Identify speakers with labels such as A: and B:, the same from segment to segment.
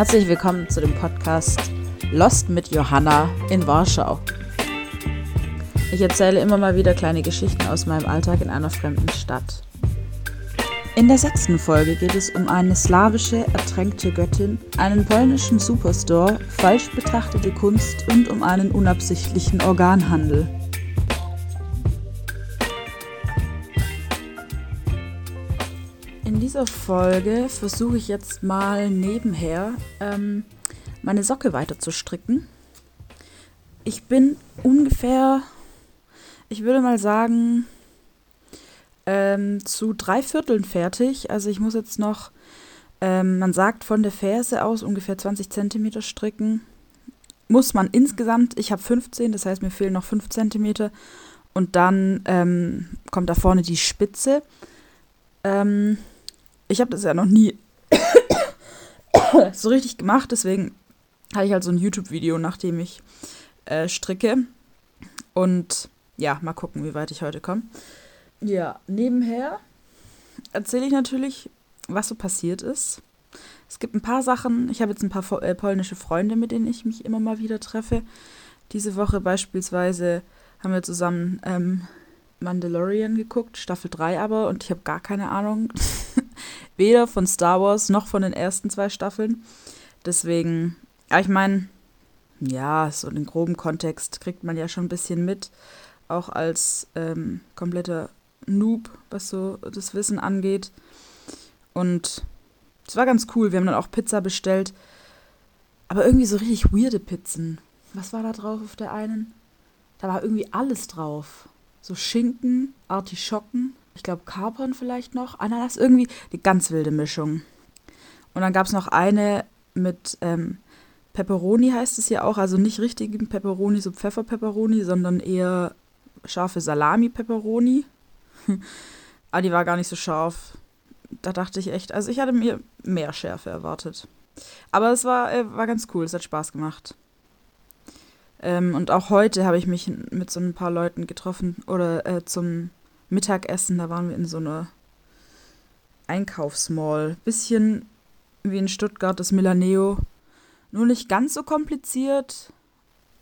A: Herzlich willkommen zu dem Podcast Lost mit Johanna in Warschau. Ich erzähle immer mal wieder kleine Geschichten aus meinem Alltag in einer fremden Stadt. In der sechsten Folge geht es um eine slawische, ertränkte Göttin, einen polnischen Superstore, falsch betrachtete Kunst und um einen unabsichtlichen Organhandel. Dieser Folge versuche ich jetzt mal nebenher ähm, meine Socke weiter zu stricken. Ich bin ungefähr, ich würde mal sagen, ähm, zu drei Vierteln fertig. Also ich muss jetzt noch, ähm, man sagt von der Ferse aus ungefähr 20 Zentimeter stricken. Muss man insgesamt, ich habe 15, das heißt mir fehlen noch 5 Zentimeter. Und dann ähm, kommt da vorne die Spitze. Ähm, ich habe das ja noch nie so richtig gemacht, deswegen habe ich halt so ein YouTube-Video, nachdem ich äh, stricke. Und ja, mal gucken, wie weit ich heute komme. Ja, nebenher erzähle ich natürlich, was so passiert ist. Es gibt ein paar Sachen. Ich habe jetzt ein paar äh, polnische Freunde, mit denen ich mich immer mal wieder treffe. Diese Woche beispielsweise haben wir zusammen ähm, Mandalorian geguckt, Staffel 3 aber, und ich habe gar keine Ahnung. Weder von Star Wars noch von den ersten zwei Staffeln. Deswegen, ja, ich meine, ja, so den groben Kontext kriegt man ja schon ein bisschen mit. Auch als ähm, kompletter Noob, was so das Wissen angeht. Und es war ganz cool. Wir haben dann auch Pizza bestellt. Aber irgendwie so richtig weirde Pizzen. Was war da drauf auf der einen? Da war irgendwie alles drauf. So Schinken, Artischocken, ich glaube Kapern vielleicht noch, Ananas, irgendwie die ganz wilde Mischung. Und dann gab es noch eine mit ähm, Pepperoni heißt es ja auch, also nicht richtigen Pepperoni, so Pfeffer-Pepperoni, sondern eher scharfe Salami-Pepperoni. Aber die war gar nicht so scharf. Da dachte ich echt, also ich hatte mir mehr Schärfe erwartet. Aber es war, äh, war ganz cool, es hat Spaß gemacht. Ähm, und auch heute habe ich mich mit so ein paar Leuten getroffen oder äh, zum Mittagessen. Da waren wir in so einer Einkaufsmall. Bisschen wie in Stuttgart das Milaneo. Nur nicht ganz so kompliziert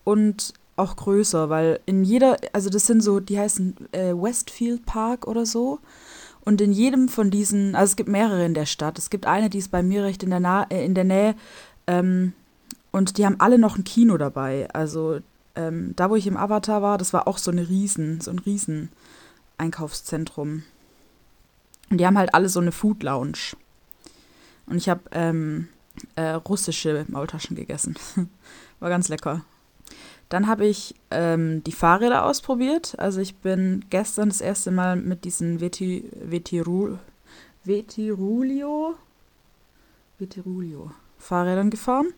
A: und auch größer, weil in jeder, also das sind so, die heißen äh, Westfield Park oder so. Und in jedem von diesen, also es gibt mehrere in der Stadt. Es gibt eine, die ist bei mir recht in der, Na äh, in der Nähe. Ähm, und die haben alle noch ein Kino dabei. Also ähm, da, wo ich im Avatar war, das war auch so eine Riesen, so ein Riesen Einkaufszentrum. Und die haben halt alle so eine Food Lounge. Und ich habe ähm, äh, russische Maultaschen gegessen. war ganz lecker. Dann habe ich ähm, die Fahrräder ausprobiert. Also ich bin gestern das erste Mal mit diesen Veti, Vetirul, Vetirulio, Vetirulio Fahrrädern gefahren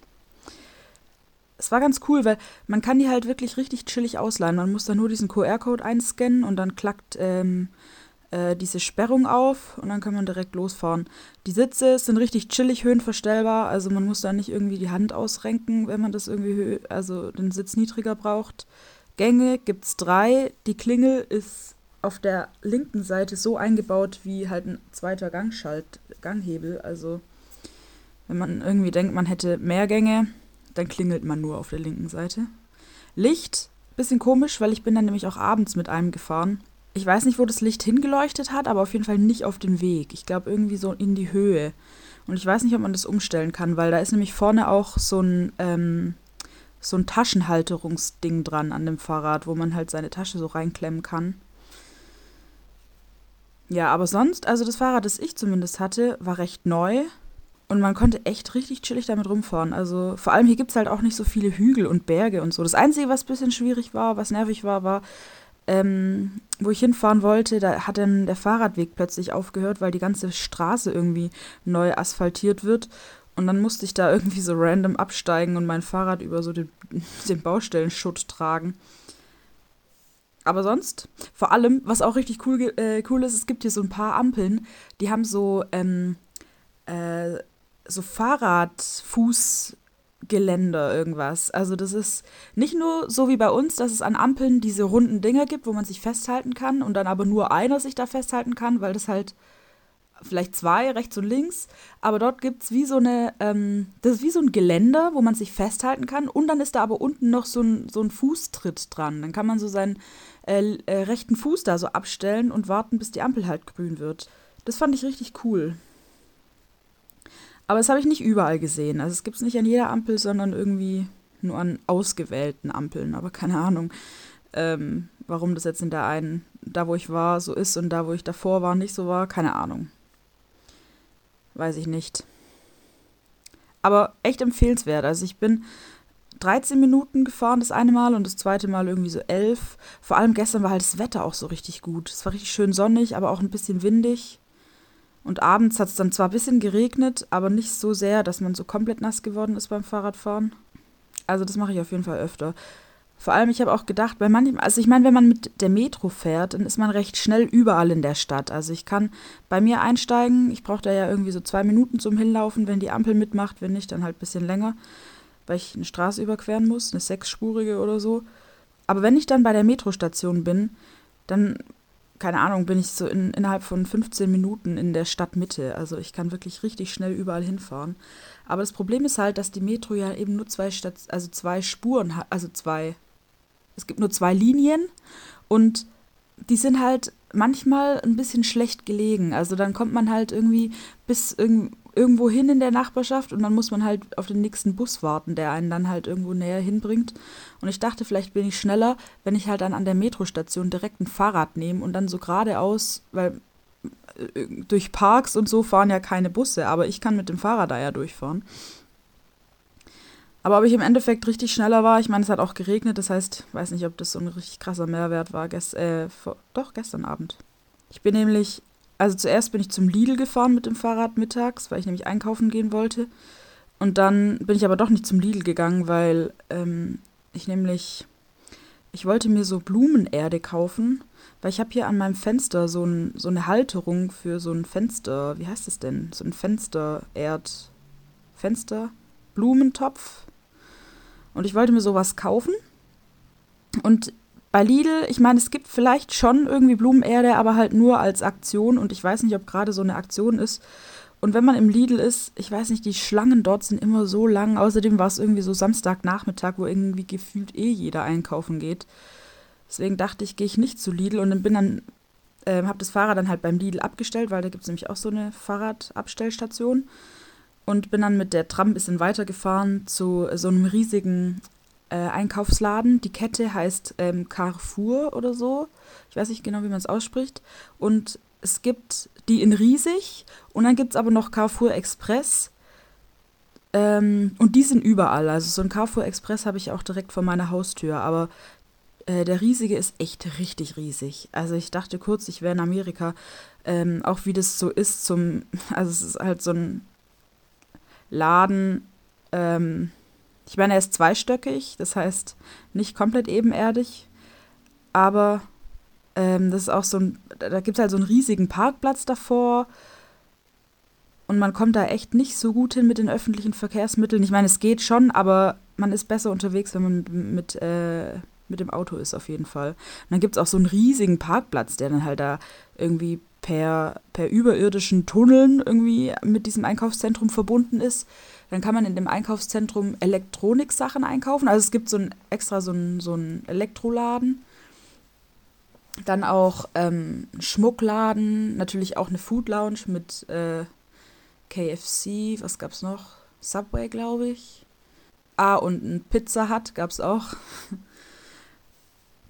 A: es war ganz cool, weil man kann die halt wirklich richtig chillig ausleihen. Man muss da nur diesen QR-Code einscannen und dann klackt ähm, äh, diese Sperrung auf und dann kann man direkt losfahren. Die Sitze sind richtig chillig höhenverstellbar, also man muss da nicht irgendwie die Hand ausrenken, wenn man das irgendwie, also den Sitz niedriger braucht. Gänge gibt es drei. Die Klingel ist auf der linken Seite so eingebaut wie halt ein zweiter Gangschalt, Ganghebel. Also wenn man irgendwie denkt, man hätte mehr Gänge, dann klingelt man nur auf der linken Seite. Licht, bisschen komisch, weil ich bin dann nämlich auch abends mit einem gefahren. Ich weiß nicht, wo das Licht hingeleuchtet hat, aber auf jeden Fall nicht auf den Weg. Ich glaube irgendwie so in die Höhe. Und ich weiß nicht, ob man das umstellen kann, weil da ist nämlich vorne auch so ein, ähm, so ein Taschenhalterungsding dran an dem Fahrrad, wo man halt seine Tasche so reinklemmen kann. Ja, aber sonst, also das Fahrrad, das ich zumindest hatte, war recht neu. Und man konnte echt richtig chillig damit rumfahren. Also vor allem hier gibt es halt auch nicht so viele Hügel und Berge und so. Das Einzige, was ein bisschen schwierig war, was nervig war, war, ähm, wo ich hinfahren wollte, da hat dann der Fahrradweg plötzlich aufgehört, weil die ganze Straße irgendwie neu asphaltiert wird. Und dann musste ich da irgendwie so random absteigen und mein Fahrrad über so den, den Baustellenschutt tragen. Aber sonst, vor allem, was auch richtig cool, äh, cool ist, es gibt hier so ein paar Ampeln, die haben so ähm, äh, so Fahrradfußgeländer irgendwas. Also das ist nicht nur so wie bei uns, dass es an Ampeln diese runden Dinger gibt, wo man sich festhalten kann und dann aber nur einer sich da festhalten kann, weil das halt vielleicht zwei, rechts und links, aber dort gibt es wie so eine, ähm, das ist wie so ein Geländer, wo man sich festhalten kann und dann ist da aber unten noch so ein, so ein Fußtritt dran. Dann kann man so seinen äh, äh, rechten Fuß da so abstellen und warten, bis die Ampel halt grün wird. Das fand ich richtig cool. Aber das habe ich nicht überall gesehen. Also es gibt es nicht an jeder Ampel, sondern irgendwie nur an ausgewählten Ampeln. Aber keine Ahnung, ähm, warum das jetzt in der einen, da wo ich war, so ist und da wo ich davor war, nicht so war. Keine Ahnung. Weiß ich nicht. Aber echt empfehlenswert. Also ich bin 13 Minuten gefahren das eine Mal und das zweite Mal irgendwie so 11. Vor allem gestern war halt das Wetter auch so richtig gut. Es war richtig schön sonnig, aber auch ein bisschen windig. Und abends hat es dann zwar ein bisschen geregnet, aber nicht so sehr, dass man so komplett nass geworden ist beim Fahrradfahren. Also das mache ich auf jeden Fall öfter. Vor allem, ich habe auch gedacht, bei manchen, also ich meine, wenn man mit der Metro fährt, dann ist man recht schnell überall in der Stadt. Also ich kann bei mir einsteigen, ich brauche da ja irgendwie so zwei Minuten zum Hinlaufen, wenn die Ampel mitmacht, wenn nicht, dann halt ein bisschen länger, weil ich eine Straße überqueren muss, eine sechsspurige oder so. Aber wenn ich dann bei der Metrostation bin, dann, keine Ahnung, bin ich so in, innerhalb von 15 Minuten in der Stadtmitte. Also ich kann wirklich richtig schnell überall hinfahren. Aber das Problem ist halt, dass die Metro ja eben nur zwei Stat also zwei Spuren hat, also zwei es gibt nur zwei Linien und die sind halt manchmal ein bisschen schlecht gelegen. Also dann kommt man halt irgendwie bis irg irgendwo hin in der Nachbarschaft und dann muss man halt auf den nächsten Bus warten, der einen dann halt irgendwo näher hinbringt. Und ich dachte, vielleicht bin ich schneller, wenn ich halt dann an der Metrostation direkt ein Fahrrad nehme und dann so geradeaus, weil äh, durch Parks und so fahren ja keine Busse, aber ich kann mit dem Fahrrad da ja durchfahren. Aber ob ich im Endeffekt richtig schneller war, ich meine, es hat auch geregnet, das heißt, weiß nicht, ob das so ein richtig krasser Mehrwert war. Gest äh, vor, doch, gestern Abend. Ich bin nämlich, also zuerst bin ich zum Lidl gefahren mit dem Fahrrad mittags, weil ich nämlich einkaufen gehen wollte. Und dann bin ich aber doch nicht zum Lidl gegangen, weil ähm, ich nämlich, ich wollte mir so Blumenerde kaufen, weil ich habe hier an meinem Fenster so, ein, so eine Halterung für so ein Fenster, wie heißt es denn? So ein Fenstererd, Fenster, Blumentopf, und ich wollte mir sowas kaufen. Und bei Lidl, ich meine, es gibt vielleicht schon irgendwie Blumenerde, aber halt nur als Aktion. Und ich weiß nicht, ob gerade so eine Aktion ist. Und wenn man im Lidl ist, ich weiß nicht, die Schlangen dort sind immer so lang. Außerdem war es irgendwie so Samstagnachmittag, wo irgendwie gefühlt eh jeder einkaufen geht. Deswegen dachte ich, gehe ich nicht zu Lidl und bin dann, äh, habe das Fahrrad dann halt beim Lidl abgestellt, weil da gibt es nämlich auch so eine Fahrradabstellstation und bin dann mit der Tram ein bisschen weitergefahren zu so einem riesigen äh, Einkaufsladen. Die Kette heißt ähm, Carrefour oder so. Ich weiß nicht genau, wie man es ausspricht. Und es gibt die in riesig und dann gibt es aber noch Carrefour Express. Ähm, und die sind überall. Also so ein Carrefour Express habe ich auch direkt vor meiner Haustür. Aber äh, der riesige ist echt richtig riesig. Also ich dachte kurz, ich wäre in Amerika. Ähm, auch wie das so ist zum, also es ist halt so ein Laden, ähm, ich meine, er ist zweistöckig, das heißt nicht komplett ebenerdig, aber ähm, das ist auch so ein, da gibt es halt so einen riesigen Parkplatz davor und man kommt da echt nicht so gut hin mit den öffentlichen Verkehrsmitteln. Ich meine, es geht schon, aber man ist besser unterwegs, wenn man mit, äh, mit dem Auto ist, auf jeden Fall. Und dann gibt es auch so einen riesigen Parkplatz, der dann halt da irgendwie per, per überirdischen Tunneln irgendwie mit diesem Einkaufszentrum verbunden ist. Dann kann man in dem Einkaufszentrum Elektroniksachen einkaufen. Also es gibt so ein extra so ein, so ein Elektroladen. Dann auch ähm, Schmuckladen, natürlich auch eine Food Lounge mit äh, KFC, was gab's noch? Subway, glaube ich. Ah, und ein Pizza Hut gab es auch.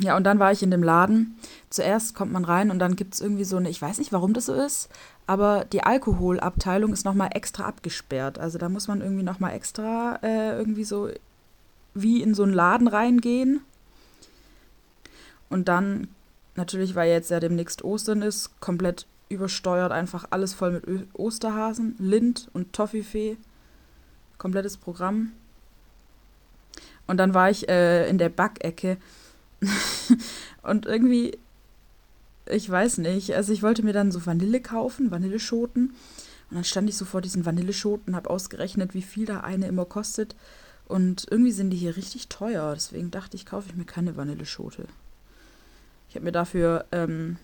A: Ja, und dann war ich in dem Laden. Zuerst kommt man rein und dann gibt es irgendwie so eine, ich weiß nicht, warum das so ist, aber die Alkoholabteilung ist nochmal extra abgesperrt. Also da muss man irgendwie nochmal extra äh, irgendwie so wie in so einen Laden reingehen. Und dann, natürlich, weil jetzt ja demnächst Ostern ist, komplett übersteuert, einfach alles voll mit Ö Osterhasen, Lind und Toffifee. Komplettes Programm. Und dann war ich äh, in der Backecke und irgendwie, ich weiß nicht, also ich wollte mir dann so Vanille kaufen, Vanilleschoten. Und dann stand ich so vor diesen Vanilleschoten, habe ausgerechnet, wie viel da eine immer kostet. Und irgendwie sind die hier richtig teuer. Deswegen dachte ich, kaufe ich mir keine Vanilleschote. Ich habe mir dafür ähm,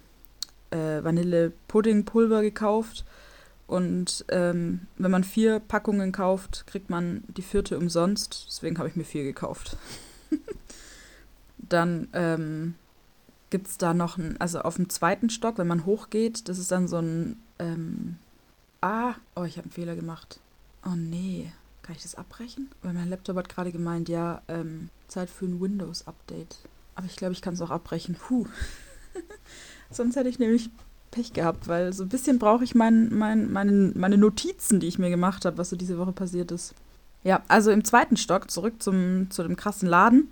A: äh, Vanillepuddingpulver gekauft. Und ähm, wenn man vier Packungen kauft, kriegt man die vierte umsonst. Deswegen habe ich mir vier gekauft. dann ähm, gibt es da noch ein, also auf dem zweiten Stock, wenn man hochgeht, das ist dann so ein, ähm, ah, oh, ich habe einen Fehler gemacht. Oh nee, kann ich das abbrechen? Weil mein Laptop hat gerade gemeint, ja, ähm, Zeit für ein Windows-Update. Aber ich glaube, ich kann es auch abbrechen. Puh. Sonst hätte ich nämlich Pech gehabt, weil so ein bisschen brauche ich mein, mein, meine, meine Notizen, die ich mir gemacht habe, was so diese Woche passiert ist. Ja, also im zweiten Stock, zurück zum, zu dem krassen Laden,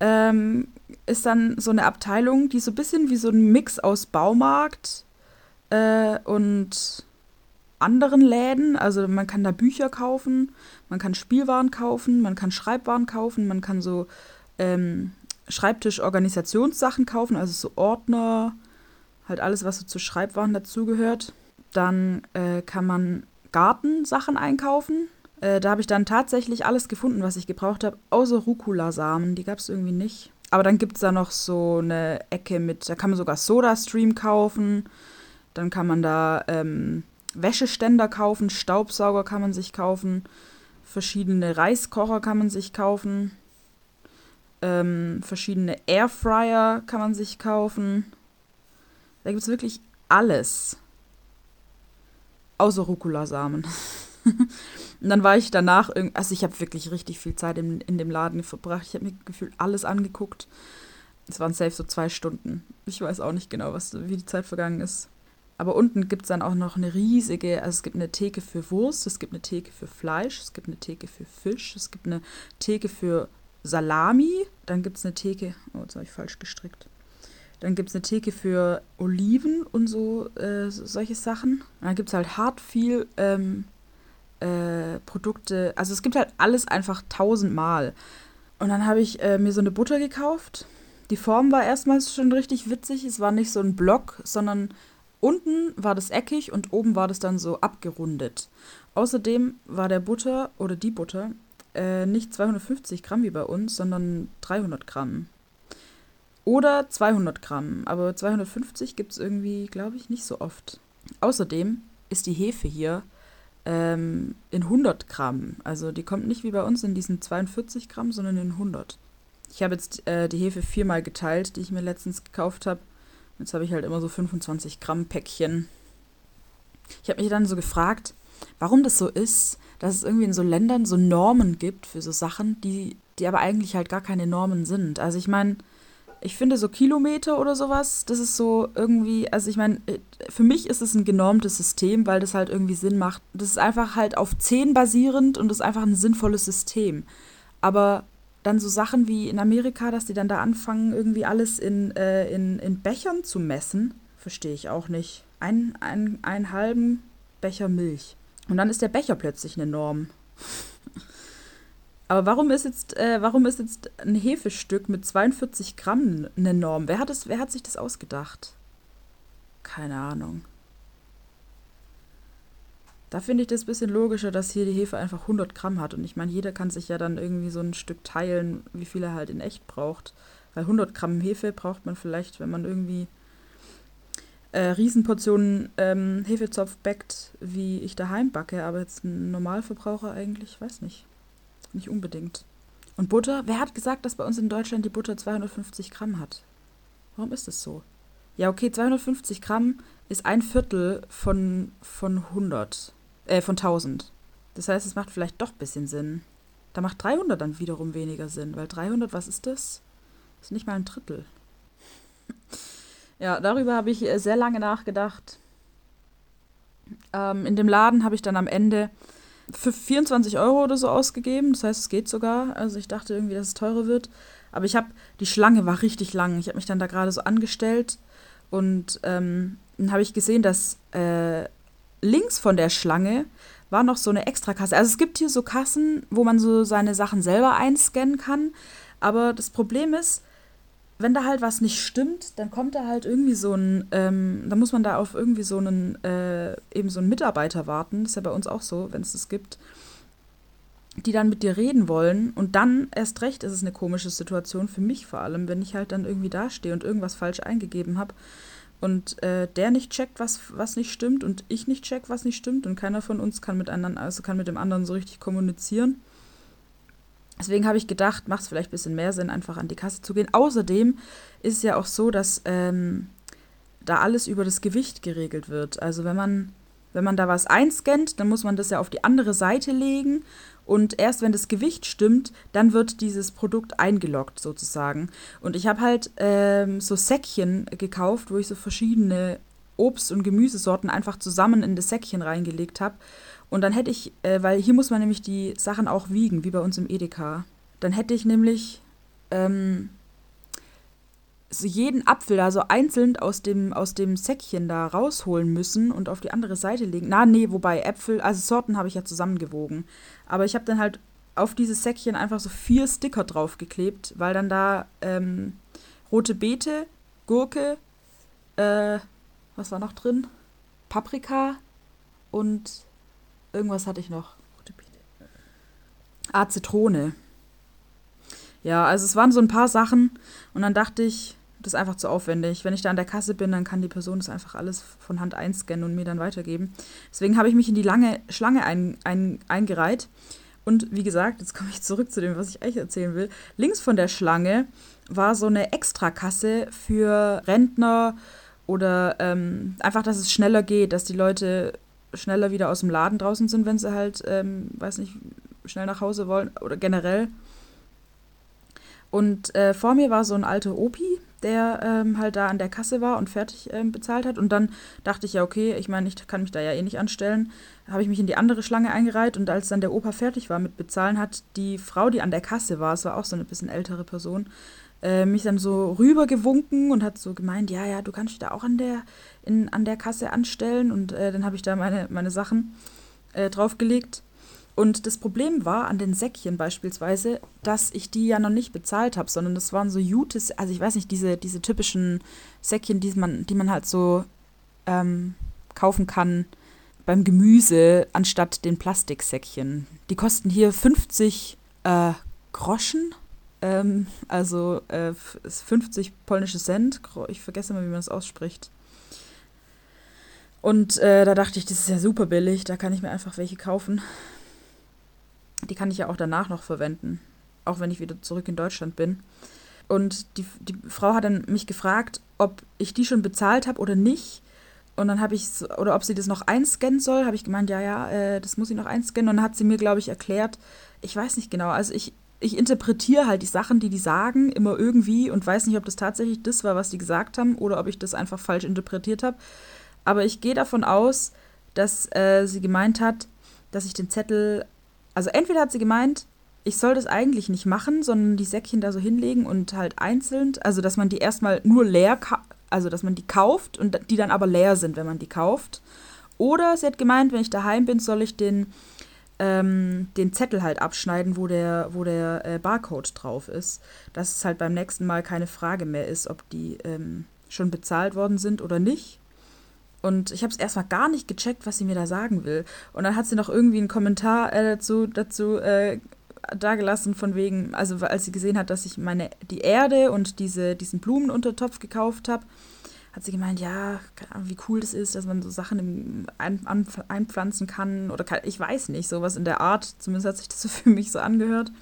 A: ähm, ist dann so eine Abteilung, die so ein bisschen wie so ein Mix aus Baumarkt äh, und anderen Läden. Also man kann da Bücher kaufen, man kann Spielwaren kaufen, man kann Schreibwaren kaufen, man kann so ähm, Schreibtisch-Organisationssachen kaufen, also so Ordner, halt alles, was so zu Schreibwaren dazugehört. Dann äh, kann man Gartensachen einkaufen. Äh, da habe ich dann tatsächlich alles gefunden, was ich gebraucht habe, außer Rucola-Samen. Die gab es irgendwie nicht. Aber dann gibt es da noch so eine Ecke mit, da kann man sogar Soda-Stream kaufen. Dann kann man da ähm, Wäscheständer kaufen, Staubsauger kann man sich kaufen, verschiedene Reiskocher kann man sich kaufen, ähm, verschiedene Airfryer kann man sich kaufen. Da gibt es wirklich alles. Außer Rucola-Samen. Und dann war ich danach, also ich habe wirklich richtig viel Zeit in, in dem Laden verbracht. Ich habe mir gefühlt alles angeguckt. Es waren safe so zwei Stunden. Ich weiß auch nicht genau, was, wie die Zeit vergangen ist. Aber unten gibt es dann auch noch eine riesige, also es gibt eine Theke für Wurst, es gibt eine Theke für Fleisch, es gibt eine Theke für Fisch, es gibt eine Theke für Salami, dann gibt es eine Theke, oh, jetzt habe ich falsch gestrickt. Dann gibt es eine Theke für Oliven und so äh, solche Sachen. Und dann gibt es halt hart viel ähm, äh, Produkte. Also es gibt halt alles einfach tausendmal. Und dann habe ich äh, mir so eine Butter gekauft. Die Form war erstmals schon richtig witzig. Es war nicht so ein Block, sondern unten war das eckig und oben war das dann so abgerundet. Außerdem war der Butter oder die Butter äh, nicht 250 Gramm wie bei uns, sondern 300 Gramm. Oder 200 Gramm, aber 250 gibt es irgendwie, glaube ich, nicht so oft. Außerdem ist die Hefe hier ähm, in 100 Gramm. Also die kommt nicht wie bei uns in diesen 42 Gramm, sondern in 100. Ich habe jetzt äh, die Hefe viermal geteilt, die ich mir letztens gekauft habe. Jetzt habe ich halt immer so 25 Gramm Päckchen. Ich habe mich dann so gefragt, warum das so ist, dass es irgendwie in so Ländern so Normen gibt für so Sachen, die, die aber eigentlich halt gar keine Normen sind. Also ich meine, ich finde so Kilometer oder sowas, das ist so irgendwie, also ich meine, äh, für mich ist es ein genormtes System, weil das halt irgendwie Sinn macht. Das ist einfach halt auf 10 basierend und das ist einfach ein sinnvolles System. Aber dann so Sachen wie in Amerika, dass die dann da anfangen, irgendwie alles in, äh, in, in Bechern zu messen, verstehe ich auch nicht. Ein, ein, einen halben Becher Milch. Und dann ist der Becher plötzlich eine Norm. Aber warum ist jetzt, äh, warum ist jetzt ein Hefestück mit 42 Gramm eine Norm? Wer hat, das, wer hat sich das ausgedacht? Keine Ahnung. Da finde ich das ein bisschen logischer, dass hier die Hefe einfach 100 Gramm hat. Und ich meine, jeder kann sich ja dann irgendwie so ein Stück teilen, wie viel er halt in echt braucht. Weil 100 Gramm Hefe braucht man vielleicht, wenn man irgendwie äh, Riesenportionen ähm, Hefezopf backt, wie ich daheim backe. Aber jetzt ein Normalverbraucher eigentlich, weiß nicht. Nicht unbedingt. Und Butter? Wer hat gesagt, dass bei uns in Deutschland die Butter 250 Gramm hat? Warum ist das so? Ja, okay, 250 Gramm ist ein Viertel von, von 100, äh, von 1000. Das heißt, es macht vielleicht doch ein bisschen Sinn. Da macht 300 dann wiederum weniger Sinn, weil 300, was ist das? Das ist nicht mal ein Drittel. Ja, darüber habe ich äh, sehr lange nachgedacht. Ähm, in dem Laden habe ich dann am Ende für 24 Euro oder so ausgegeben. Das heißt, es geht sogar. Also ich dachte irgendwie, dass es teurer wird. Aber ich habe, die Schlange war richtig lang. Ich habe mich dann da gerade so angestellt und ähm, dann habe ich gesehen, dass äh, links von der Schlange war noch so eine Extrakasse. Also es gibt hier so Kassen, wo man so seine Sachen selber einscannen kann. Aber das Problem ist, wenn da halt was nicht stimmt, dann kommt da halt irgendwie so ein, ähm, dann muss man da auf irgendwie so einen, äh, eben so einen Mitarbeiter warten. Das ist ja bei uns auch so, wenn es das gibt. Die dann mit dir reden wollen. Und dann erst recht ist es eine komische Situation, für mich vor allem, wenn ich halt dann irgendwie dastehe und irgendwas falsch eingegeben habe. und äh, der nicht checkt, was, was nicht stimmt und ich nicht check, was nicht stimmt und keiner von uns kann miteinander, also kann mit dem anderen so richtig kommunizieren. Deswegen habe ich gedacht, macht es vielleicht ein bisschen mehr Sinn, einfach an die Kasse zu gehen. Außerdem ist es ja auch so, dass ähm, da alles über das Gewicht geregelt wird. Also wenn man, wenn man da was einscannt, dann muss man das ja auf die andere Seite legen und erst wenn das Gewicht stimmt, dann wird dieses Produkt eingeloggt sozusagen. Und ich habe halt ähm, so Säckchen gekauft, wo ich so verschiedene Obst- und Gemüsesorten einfach zusammen in das Säckchen reingelegt habe. Und dann hätte ich, äh, weil hier muss man nämlich die Sachen auch wiegen, wie bei uns im Edeka. Dann hätte ich nämlich ähm, so jeden Apfel da so einzeln aus dem, aus dem Säckchen da rausholen müssen und auf die andere Seite legen. Na, nee, wobei Äpfel, also Sorten habe ich ja zusammengewogen. Aber ich habe dann halt auf dieses Säckchen einfach so vier Sticker draufgeklebt, weil dann da ähm, rote Beete, Gurke, äh, was war noch drin? Paprika und Irgendwas hatte ich noch. Ah, Zitrone. Ja, also es waren so ein paar Sachen und dann dachte ich, das ist einfach zu aufwendig. Wenn ich da an der Kasse bin, dann kann die Person das einfach alles von Hand einscannen und mir dann weitergeben. Deswegen habe ich mich in die lange Schlange ein, ein, eingereiht. Und wie gesagt, jetzt komme ich zurück zu dem, was ich eigentlich erzählen will. Links von der Schlange war so eine Extrakasse für Rentner oder ähm, einfach, dass es schneller geht, dass die Leute schneller wieder aus dem Laden draußen sind, wenn sie halt, ähm, weiß nicht, schnell nach Hause wollen oder generell. Und äh, vor mir war so ein alter Opi, der ähm, halt da an der Kasse war und fertig ähm, bezahlt hat. Und dann dachte ich ja, okay, ich meine, ich kann mich da ja eh nicht anstellen. Habe ich mich in die andere Schlange eingereiht und als dann der Opa fertig war mit Bezahlen, hat die Frau, die an der Kasse war, es war auch so eine bisschen ältere Person, äh, mich dann so rübergewunken und hat so gemeint, ja, ja, du kannst dich da auch an der, in, an der Kasse anstellen. Und äh, dann habe ich da meine, meine Sachen äh, draufgelegt. Und das Problem war an den Säckchen beispielsweise, dass ich die ja noch nicht bezahlt habe, sondern das waren so Jutes, also ich weiß nicht, diese, diese typischen Säckchen, die man, die man halt so ähm, kaufen kann beim Gemüse anstatt den Plastiksäckchen. Die kosten hier 50 äh, Groschen ähm, also äh, 50 polnische Cent. Ich vergesse mal, wie man das ausspricht. Und äh, da dachte ich, das ist ja super billig, da kann ich mir einfach welche kaufen. Die kann ich ja auch danach noch verwenden, auch wenn ich wieder zurück in Deutschland bin. Und die, die Frau hat dann mich gefragt, ob ich die schon bezahlt habe oder nicht. Und dann habe ich, oder ob sie das noch einscannen soll, habe ich gemeint, ja, ja, äh, das muss ich noch einscannen. Und dann hat sie mir, glaube ich, erklärt, ich weiß nicht genau, also ich, ich interpretiere halt die Sachen, die die sagen, immer irgendwie und weiß nicht, ob das tatsächlich das war, was die gesagt haben oder ob ich das einfach falsch interpretiert habe. Aber ich gehe davon aus, dass äh, sie gemeint hat, dass ich den Zettel, also entweder hat sie gemeint, ich soll das eigentlich nicht machen, sondern die Säckchen da so hinlegen und halt einzeln, also dass man die erstmal nur leer, also dass man die kauft und die dann aber leer sind, wenn man die kauft. Oder sie hat gemeint, wenn ich daheim bin, soll ich den ähm, den Zettel halt abschneiden, wo der, wo der äh, Barcode drauf ist. Dass es halt beim nächsten Mal keine Frage mehr ist, ob die ähm, schon bezahlt worden sind oder nicht. Und ich habe es erstmal gar nicht gecheckt, was sie mir da sagen will. Und dann hat sie noch irgendwie einen Kommentar äh, dazu, dazu äh, dagelassen, von wegen, also als sie gesehen hat, dass ich meine, die Erde und diese, diesen Blumenuntertopf gekauft habe, hat sie gemeint, ja, wie cool das ist, dass man so Sachen ein, an, einpflanzen kann oder kann, ich weiß nicht, sowas in der Art. Zumindest hat sich das so für mich so angehört.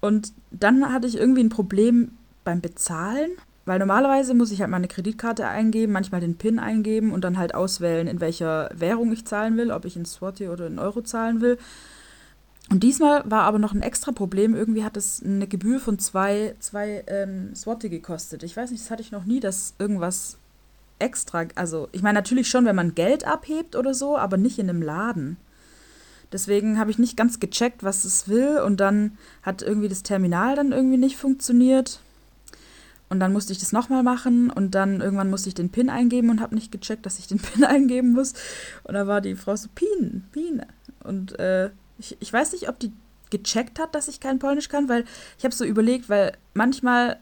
A: Und dann hatte ich irgendwie ein Problem beim Bezahlen, weil normalerweise muss ich halt meine Kreditkarte eingeben, manchmal den PIN eingeben und dann halt auswählen, in welcher Währung ich zahlen will, ob ich in Swati oder in Euro zahlen will. Und diesmal war aber noch ein extra Problem. Irgendwie hat es eine Gebühr von zwei, zwei ähm, Swati gekostet. Ich weiß nicht, das hatte ich noch nie, dass irgendwas extra, also ich meine natürlich schon, wenn man Geld abhebt oder so, aber nicht in einem Laden. Deswegen habe ich nicht ganz gecheckt, was es will und dann hat irgendwie das Terminal dann irgendwie nicht funktioniert. Und dann musste ich das nochmal machen und dann irgendwann musste ich den PIN eingeben und habe nicht gecheckt, dass ich den PIN eingeben muss. Und da war die Frau so, PIN, PIN. Und äh, ich, ich weiß nicht, ob die gecheckt hat, dass ich kein Polnisch kann, weil ich habe so überlegt, weil manchmal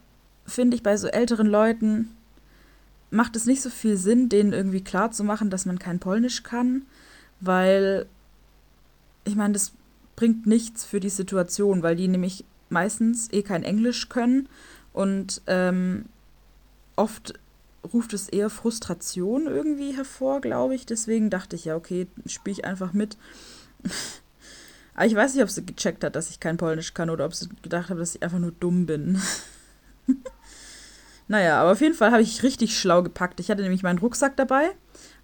A: finde ich bei so älteren Leuten macht es nicht so viel Sinn, denen irgendwie klar zu machen, dass man kein Polnisch kann, weil ich meine, das bringt nichts für die Situation, weil die nämlich meistens eh kein Englisch können und ähm, oft ruft es eher Frustration irgendwie hervor, glaube ich. Deswegen dachte ich ja, okay, spiele ich einfach mit. Aber ich weiß nicht, ob sie gecheckt hat, dass ich kein Polnisch kann oder ob sie gedacht hat, dass ich einfach nur dumm bin. naja, aber auf jeden Fall habe ich richtig schlau gepackt. Ich hatte nämlich meinen Rucksack dabei.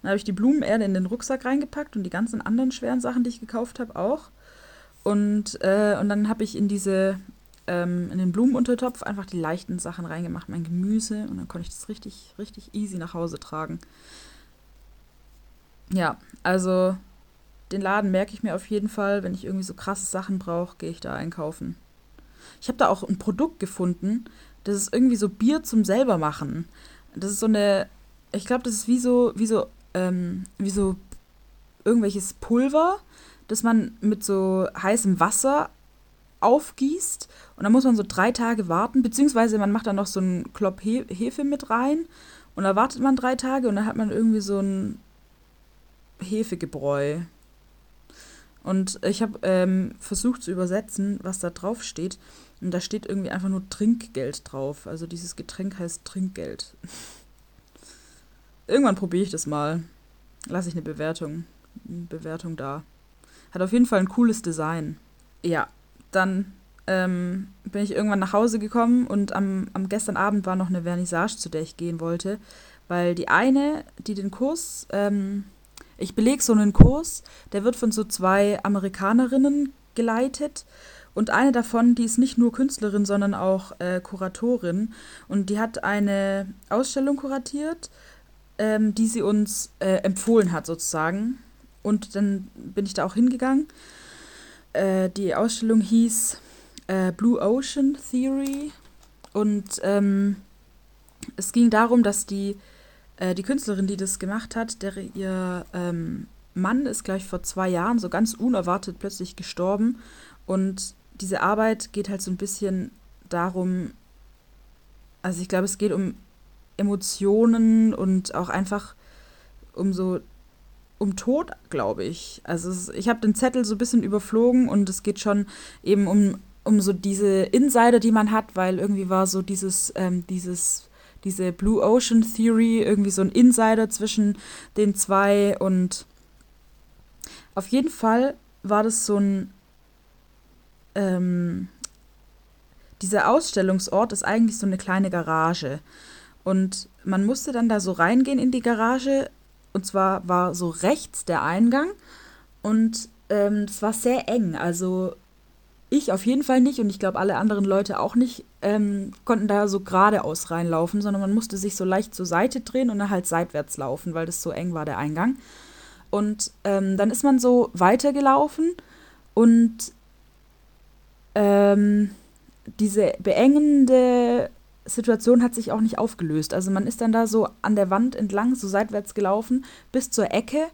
A: Dann habe ich die Blumenerde in den Rucksack reingepackt und die ganzen anderen schweren Sachen, die ich gekauft habe, auch. Und, äh, und dann habe ich in diese ähm, in den Blumenuntertopf einfach die leichten Sachen reingemacht, mein Gemüse und dann konnte ich das richtig, richtig easy nach Hause tragen. Ja, also den Laden merke ich mir auf jeden Fall. Wenn ich irgendwie so krasse Sachen brauche, gehe ich da einkaufen. Ich habe da auch ein Produkt gefunden, das ist irgendwie so Bier zum selber machen. Das ist so eine, ich glaube, das ist wie so, wie so, ähm, wie so irgendwelches Pulver, das man mit so heißem Wasser aufgießt und dann muss man so drei Tage warten, beziehungsweise man macht dann noch so einen Klopp He Hefe mit rein und da wartet man drei Tage und dann hat man irgendwie so ein Hefegebräu. Und ich habe ähm, versucht zu übersetzen, was da drauf steht. Und da steht irgendwie einfach nur Trinkgeld drauf. Also dieses Getränk heißt Trinkgeld. Irgendwann probiere ich das mal. Lasse ich eine Bewertung, eine Bewertung da. Hat auf jeden Fall ein cooles Design. Ja, dann ähm, bin ich irgendwann nach Hause gekommen und am, am gestern Abend war noch eine Vernissage, zu der ich gehen wollte, weil die eine, die den Kurs, ähm, ich belege so einen Kurs, der wird von so zwei Amerikanerinnen geleitet. Und eine davon, die ist nicht nur Künstlerin, sondern auch äh, Kuratorin. Und die hat eine Ausstellung kuratiert, ähm, die sie uns äh, empfohlen hat sozusagen. Und dann bin ich da auch hingegangen. Äh, die Ausstellung hieß äh, Blue Ocean Theory. Und ähm, es ging darum, dass die, äh, die Künstlerin, die das gemacht hat, der ihr ähm, Mann ist gleich vor zwei Jahren so ganz unerwartet plötzlich gestorben und diese Arbeit geht halt so ein bisschen darum, also ich glaube, es geht um Emotionen und auch einfach um so um Tod, glaube ich. Also es, ich habe den Zettel so ein bisschen überflogen und es geht schon eben um, um so diese Insider, die man hat, weil irgendwie war so dieses, ähm, dieses, diese Blue Ocean Theory irgendwie so ein Insider zwischen den zwei und auf jeden Fall war das so ein ähm, dieser Ausstellungsort ist eigentlich so eine kleine Garage. Und man musste dann da so reingehen in die Garage und zwar war so rechts der Eingang und ähm, es war sehr eng. Also ich auf jeden Fall nicht und ich glaube alle anderen Leute auch nicht ähm, konnten da so geradeaus reinlaufen, sondern man musste sich so leicht zur Seite drehen und dann halt seitwärts laufen, weil das so eng war, der Eingang. Und ähm, dann ist man so weitergelaufen und ähm, diese beengende Situation hat sich auch nicht aufgelöst. Also man ist dann da so an der Wand entlang, so seitwärts gelaufen, bis zur Ecke.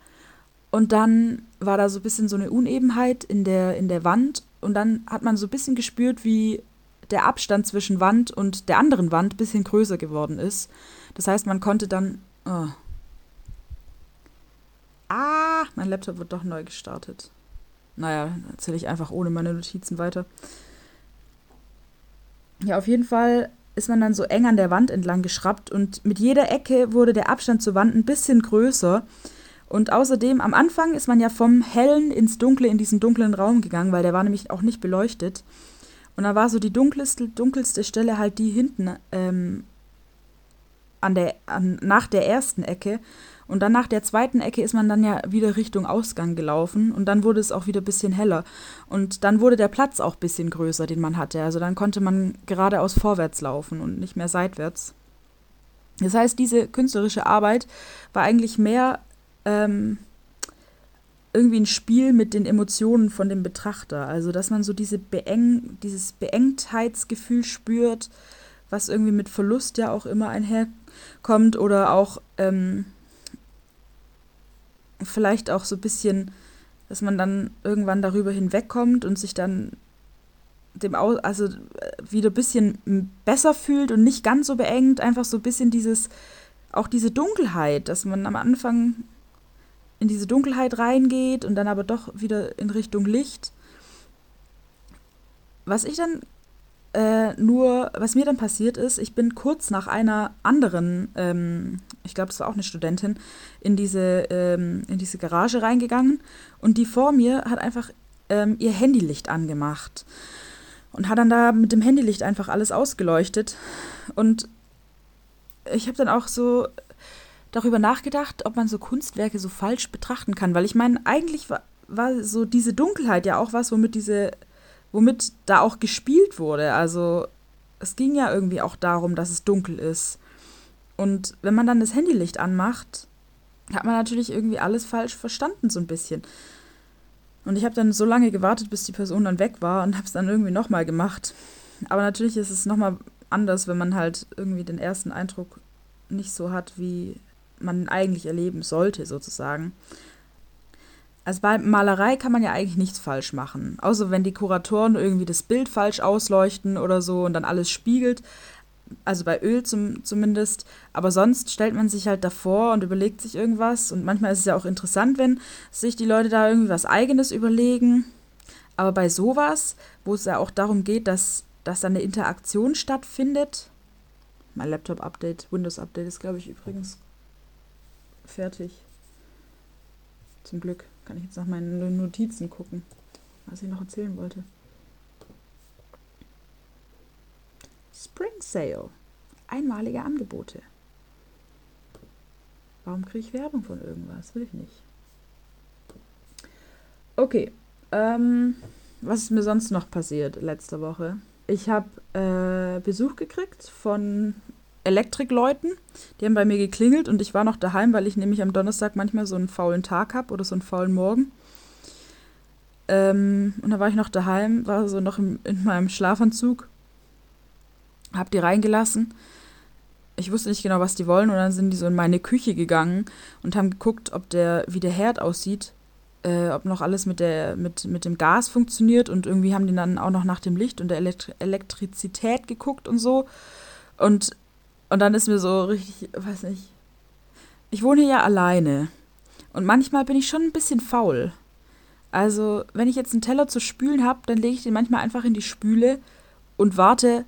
A: Und dann war da so ein bisschen so eine Unebenheit in der, in der Wand. Und dann hat man so ein bisschen gespürt, wie der Abstand zwischen Wand und der anderen Wand ein bisschen größer geworden ist. Das heißt, man konnte dann. Oh. Ah, mein Laptop wird doch neu gestartet. Naja, erzähle ich einfach ohne meine Notizen weiter. Ja, auf jeden Fall ist man dann so eng an der Wand entlang geschraubt und mit jeder Ecke wurde der Abstand zur Wand ein bisschen größer. Und außerdem, am Anfang ist man ja vom Hellen ins Dunkle in diesen dunklen Raum gegangen, weil der war nämlich auch nicht beleuchtet. Und da war so die dunkelste, dunkelste Stelle halt die hinten ähm, an der, an, nach der ersten Ecke. Und dann nach der zweiten Ecke ist man dann ja wieder Richtung Ausgang gelaufen und dann wurde es auch wieder ein bisschen heller. Und dann wurde der Platz auch ein bisschen größer, den man hatte. Also dann konnte man geradeaus vorwärts laufen und nicht mehr seitwärts. Das heißt, diese künstlerische Arbeit war eigentlich mehr ähm, irgendwie ein Spiel mit den Emotionen von dem Betrachter. Also, dass man so diese Beeng, dieses Beengtheitsgefühl spürt, was irgendwie mit Verlust ja auch immer einherkommt oder auch ähm, vielleicht auch so ein bisschen, dass man dann irgendwann darüber hinwegkommt und sich dann dem Au also äh, wieder ein bisschen besser fühlt und nicht ganz so beengt, einfach so ein bisschen dieses, auch diese Dunkelheit, dass man am Anfang in diese Dunkelheit reingeht und dann aber doch wieder in Richtung Licht. Was ich dann Äh, nur, was mir dann passiert ist, ich bin kurz nach einer anderen, ähm, ich glaube, das war auch eine Studentin, in diese, ähm, in diese Garage reingegangen und die vor mir hat einfach ähm, ihr Handylicht angemacht und hat dann da mit dem Handylicht einfach alles ausgeleuchtet. Und ich habe dann auch so darüber nachgedacht, ob man so Kunstwerke so falsch betrachten kann, weil ich meine, eigentlich war, war so diese Dunkelheit ja auch was, womit diese womit da auch gespielt wurde. Also es ging ja irgendwie auch darum, dass es dunkel ist. Und wenn man dann das Handylicht anmacht, hat man natürlich irgendwie alles falsch verstanden, so ein bisschen. Und ich habe dann so lange gewartet, bis die Person dann weg war und habe es dann irgendwie nochmal gemacht. Aber natürlich ist es nochmal anders, wenn man halt irgendwie den ersten Eindruck nicht so hat, wie man eigentlich erleben sollte, sozusagen. Also bei Malerei kann man ja eigentlich nichts falsch machen. Außer wenn die Kuratoren irgendwie das Bild falsch ausleuchten oder so und dann alles spiegelt. Also bei Öl zum, zumindest. Aber sonst stellt man sich halt davor und überlegt sich irgendwas. Und manchmal ist es ja auch interessant, wenn sich die Leute da irgendwie was Eigenes überlegen. Aber bei sowas, wo es ja auch darum geht, dass, dass da eine Interaktion stattfindet. Mein Laptop-Update, Windows-Update ist, glaube ich, übrigens fertig. Zum Glück kann ich jetzt nach meinen Notizen gucken, was ich noch erzählen wollte. Spring Sale. Einmalige Angebote. Warum kriege ich Werbung von irgendwas? Will ich nicht. Okay. Ähm, was ist mir sonst noch passiert letzte Woche? Ich habe äh, Besuch gekriegt von Elektrikleuten. Die haben bei mir geklingelt und ich war noch daheim, weil ich nämlich am Donnerstag manchmal so einen faulen Tag habe oder so einen faulen Morgen. Ähm, und da war ich noch daheim, war so noch im, in meinem Schlafanzug, hab die reingelassen. Ich wusste nicht genau, was die wollen und dann sind die so in meine Küche gegangen und haben geguckt, ob der, wie der Herd aussieht, äh, ob noch alles mit, der, mit, mit dem Gas funktioniert und irgendwie haben die dann auch noch nach dem Licht und der Elektri Elektrizität geguckt und so. Und und dann ist mir so richtig, weiß nicht. Ich wohne ja alleine. Und manchmal bin ich schon ein bisschen faul. Also, wenn ich jetzt einen Teller zu spülen habe, dann lege ich den manchmal einfach in die Spüle und warte,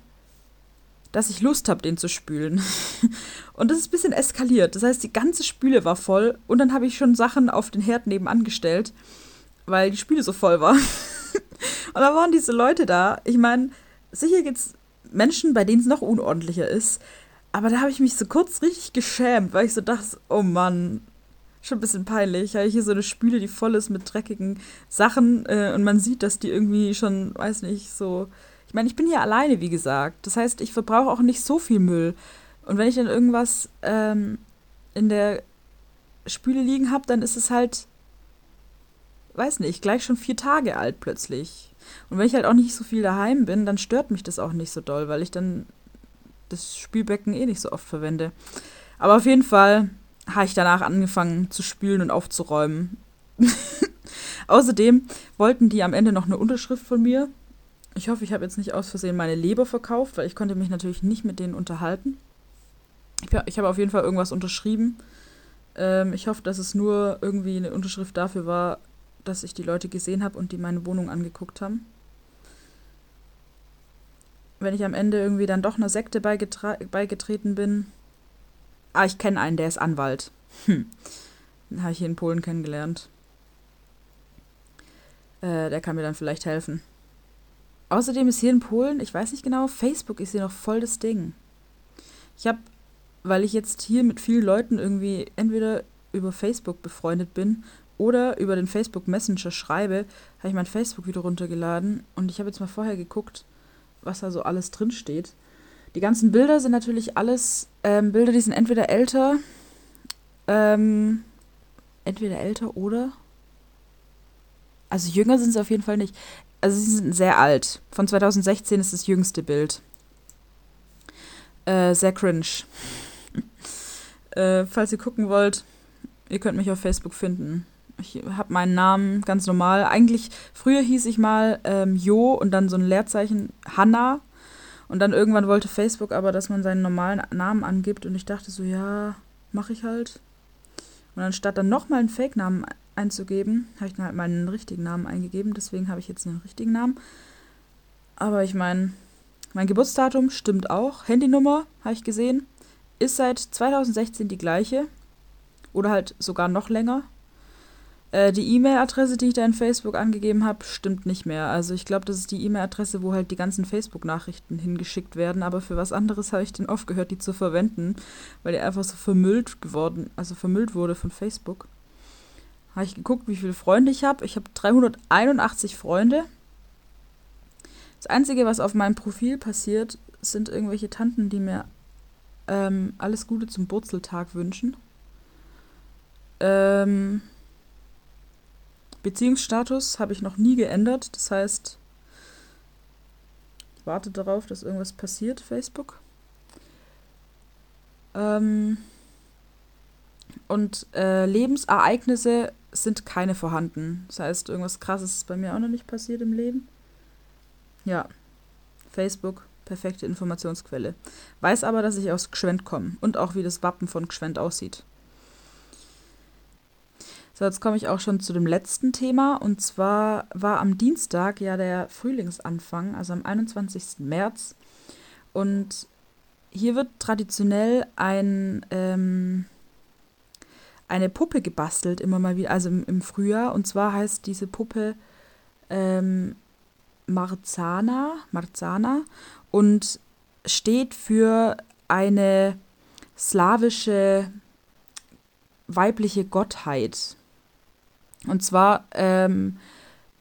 A: dass ich Lust habe, den zu spülen. und das ist ein bisschen eskaliert. Das heißt, die ganze Spüle war voll und dann habe ich schon Sachen auf den Herd nebenan gestellt, weil die Spüle so voll war. und da waren diese Leute da. Ich meine, sicher gibt es Menschen, bei denen es noch unordentlicher ist. Aber da habe ich mich so kurz richtig geschämt, weil ich so dachte, oh Mann, schon ein bisschen peinlich. Ich hier so eine Spüle, die voll ist mit dreckigen Sachen äh, und man sieht, dass die irgendwie schon, weiß nicht, so. Ich meine, ich bin hier alleine, wie gesagt. Das heißt, ich verbrauche auch nicht so viel Müll. Und wenn ich dann irgendwas ähm, in der Spüle liegen habe, dann ist es halt, weiß nicht, gleich schon vier Tage alt plötzlich. Und wenn ich halt auch nicht so viel daheim bin, dann stört mich das auch nicht so doll, weil ich dann das Spülbecken eh nicht so oft verwende. Aber auf jeden Fall habe ich danach angefangen zu spülen und aufzuräumen. Außerdem wollten die am Ende noch eine Unterschrift von mir. Ich hoffe, ich habe jetzt nicht aus Versehen meine Leber verkauft, weil ich konnte mich natürlich nicht mit denen unterhalten. Ich, ich habe auf jeden Fall irgendwas unterschrieben. Ähm, ich hoffe, dass es nur irgendwie eine Unterschrift dafür war, dass ich die Leute gesehen habe und die meine Wohnung angeguckt haben wenn ich am Ende irgendwie dann doch einer Sekte beigetreten bin. Ah, ich kenne einen, der ist Anwalt. Hm. Den habe ich hier in Polen kennengelernt. Äh, der kann mir dann vielleicht helfen. Außerdem ist hier in Polen, ich weiß nicht genau, Facebook ist hier noch voll das Ding. Ich habe, weil ich jetzt hier mit vielen Leuten irgendwie entweder über Facebook befreundet bin oder über den Facebook Messenger schreibe, habe ich mein Facebook wieder runtergeladen und ich habe jetzt mal vorher geguckt was da so alles drin steht. Die ganzen Bilder sind natürlich alles ähm, Bilder, die sind entweder älter, ähm, entweder älter oder. Also jünger sind sie auf jeden Fall nicht. Also sie sind sehr alt. Von 2016 ist das jüngste Bild. Äh, sehr cringe. äh, falls ihr gucken wollt, ihr könnt mich auf Facebook finden. Ich habe meinen Namen ganz normal. Eigentlich, früher hieß ich mal ähm, Jo und dann so ein Leerzeichen Hanna. Und dann irgendwann wollte Facebook aber, dass man seinen normalen Namen angibt. Und ich dachte so, ja, mache ich halt. Und anstatt dann nochmal einen Fake-Namen einzugeben, habe ich dann halt meinen richtigen Namen eingegeben. Deswegen habe ich jetzt einen richtigen Namen. Aber ich meine, Mein Geburtsdatum stimmt auch. Handynummer, habe ich gesehen, ist seit 2016 die gleiche. Oder halt sogar noch länger. Äh, die E-Mail-Adresse, die ich da in Facebook angegeben habe, stimmt nicht mehr. Also ich glaube, das ist die E-Mail-Adresse, wo halt die ganzen Facebook-Nachrichten hingeschickt werden. Aber für was anderes habe ich dann aufgehört, die zu verwenden, weil die einfach so vermüllt geworden, also vermüllt wurde von Facebook. Habe ich geguckt, wie viele Freunde ich habe. Ich habe 381 Freunde. Das Einzige, was auf meinem Profil passiert, sind irgendwelche Tanten, die mir ähm, alles Gute zum Burzeltag wünschen. Ähm, Beziehungsstatus habe ich noch nie geändert. Das heißt, ich warte darauf, dass irgendwas passiert, Facebook. Ähm, und äh, Lebensereignisse sind keine vorhanden. Das heißt, irgendwas krasses ist bei mir auch noch nicht passiert im Leben. Ja, Facebook, perfekte Informationsquelle. Weiß aber, dass ich aus Gschwend komme und auch wie das Wappen von Gschwend aussieht. So, jetzt komme ich auch schon zu dem letzten Thema. Und zwar war am Dienstag ja der Frühlingsanfang, also am 21. März. Und hier wird traditionell ein, ähm, eine Puppe gebastelt, immer mal wieder, also im, im Frühjahr. Und zwar heißt diese Puppe ähm, Marzana, Marzana und steht für eine slawische weibliche Gottheit. Und zwar ähm,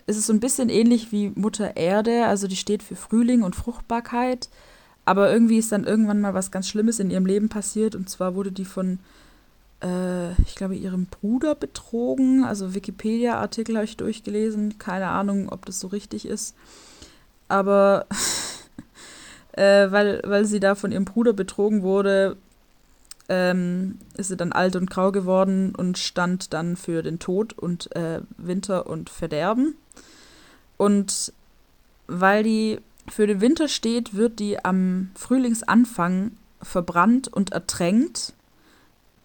A: ist es so ein bisschen ähnlich wie Mutter Erde, also die steht für Frühling und Fruchtbarkeit. Aber irgendwie ist dann irgendwann mal was ganz Schlimmes in ihrem Leben passiert. Und zwar wurde die von, äh, ich glaube, ihrem Bruder betrogen. Also Wikipedia-Artikel habe ich durchgelesen. Keine Ahnung, ob das so richtig ist. Aber äh, weil, weil sie da von ihrem Bruder betrogen wurde, ähm, ist sie dann alt und grau geworden und stand dann für den Tod und äh, Winter und Verderben. Und weil die für den Winter steht, wird die am Frühlingsanfang verbrannt und ertränkt,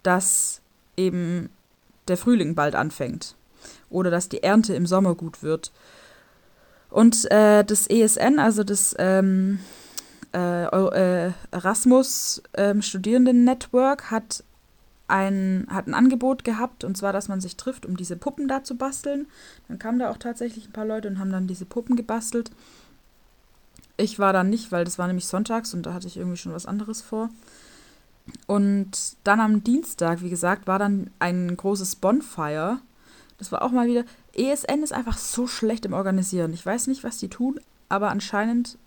A: dass eben der Frühling bald anfängt oder dass die Ernte im Sommer gut wird. Und äh, das ESN, also das ähm, äh, äh, Erasmus ähm, Studierenden Network hat ein, hat ein Angebot gehabt, und zwar, dass man sich trifft, um diese Puppen da zu basteln. Dann kamen da auch tatsächlich ein paar Leute und haben dann diese Puppen gebastelt. Ich war da nicht, weil das war nämlich sonntags und da hatte ich irgendwie schon was anderes vor. Und dann am Dienstag, wie gesagt, war dann ein großes Bonfire. Das war auch mal wieder. ESN ist einfach so schlecht im Organisieren. Ich weiß nicht, was die tun, aber anscheinend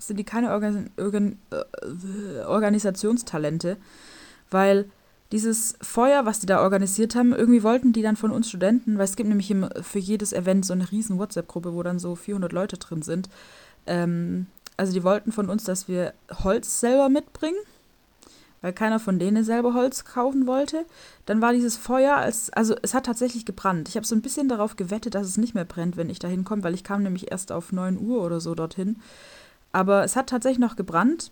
A: sind die keine Organ Organ äh, Organisationstalente, weil dieses Feuer, was die da organisiert haben, irgendwie wollten die dann von uns Studenten, weil es gibt nämlich für jedes Event so eine riesen WhatsApp-Gruppe, wo dann so 400 Leute drin sind. Ähm, also die wollten von uns, dass wir Holz selber mitbringen, weil keiner von denen selber Holz kaufen wollte. Dann war dieses Feuer, als, also es hat tatsächlich gebrannt. Ich habe so ein bisschen darauf gewettet, dass es nicht mehr brennt, wenn ich da hinkomme, weil ich kam nämlich erst auf 9 Uhr oder so dorthin. Aber es hat tatsächlich noch gebrannt.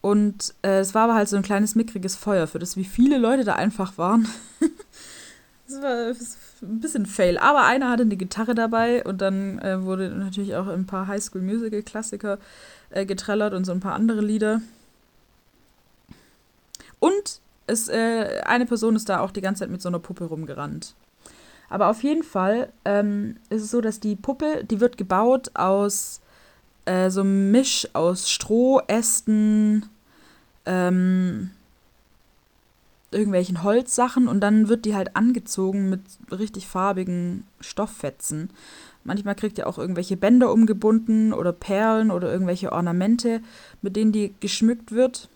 A: Und äh, es war aber halt so ein kleines mickriges Feuer, für das wie viele Leute da einfach waren. das war ein bisschen Fail. Aber einer hatte eine Gitarre dabei und dann äh, wurde natürlich auch ein paar Highschool Musical Klassiker äh, getrellert und so ein paar andere Lieder. Und es, äh, eine Person ist da auch die ganze Zeit mit so einer Puppe rumgerannt. Aber auf jeden Fall ähm, ist es so, dass die Puppe, die wird gebaut aus äh, so ein Misch aus Stroh, Ästen, ähm, irgendwelchen Holzsachen und dann wird die halt angezogen mit richtig farbigen Stofffetzen. Manchmal kriegt ihr auch irgendwelche Bänder umgebunden oder Perlen oder irgendwelche Ornamente, mit denen die geschmückt wird.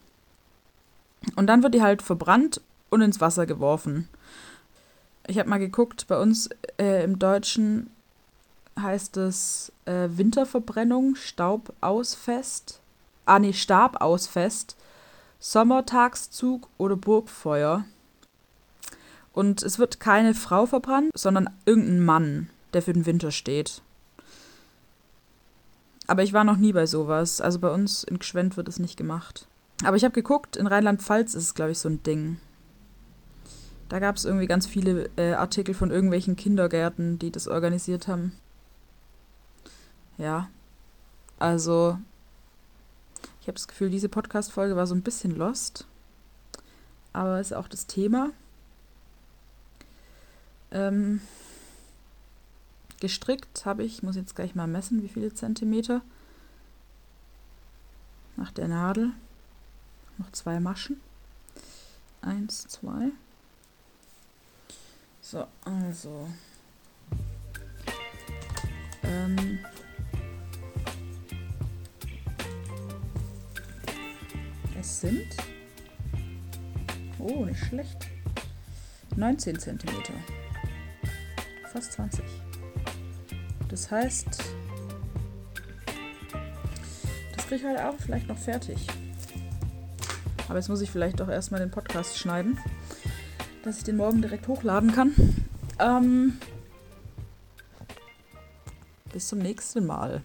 A: Und dann wird die halt verbrannt und ins Wasser geworfen. Ich habe mal geguckt, bei uns äh, im Deutschen heißt es äh, Winterverbrennung, Staubausfest, ah nee, Stabausfest, Sommertagszug oder Burgfeuer. Und es wird keine Frau verbrannt, sondern irgendein Mann, der für den Winter steht. Aber ich war noch nie bei sowas. Also bei uns in Gschwend wird es nicht gemacht. Aber ich habe geguckt, in Rheinland-Pfalz ist es, glaube ich, so ein Ding. Da gab es irgendwie ganz viele äh, Artikel von irgendwelchen Kindergärten, die das organisiert haben. Ja. Also, Ich habe das Gefühl, diese Podcast-Folge war so ein bisschen lost. Aber ist auch das Thema. Ähm, gestrickt habe ich, muss jetzt gleich mal messen, wie viele Zentimeter. Nach der Nadel. Noch zwei Maschen. Eins, zwei. So, also. Ähm, es sind. Oh, nicht schlecht. 19 Zentimeter. Fast 20. Das heißt, das kriege ich heute Abend vielleicht noch fertig. Aber jetzt muss ich vielleicht doch erstmal den Podcast schneiden, dass ich den morgen direkt hochladen kann. Ähm, bis zum nächsten Mal.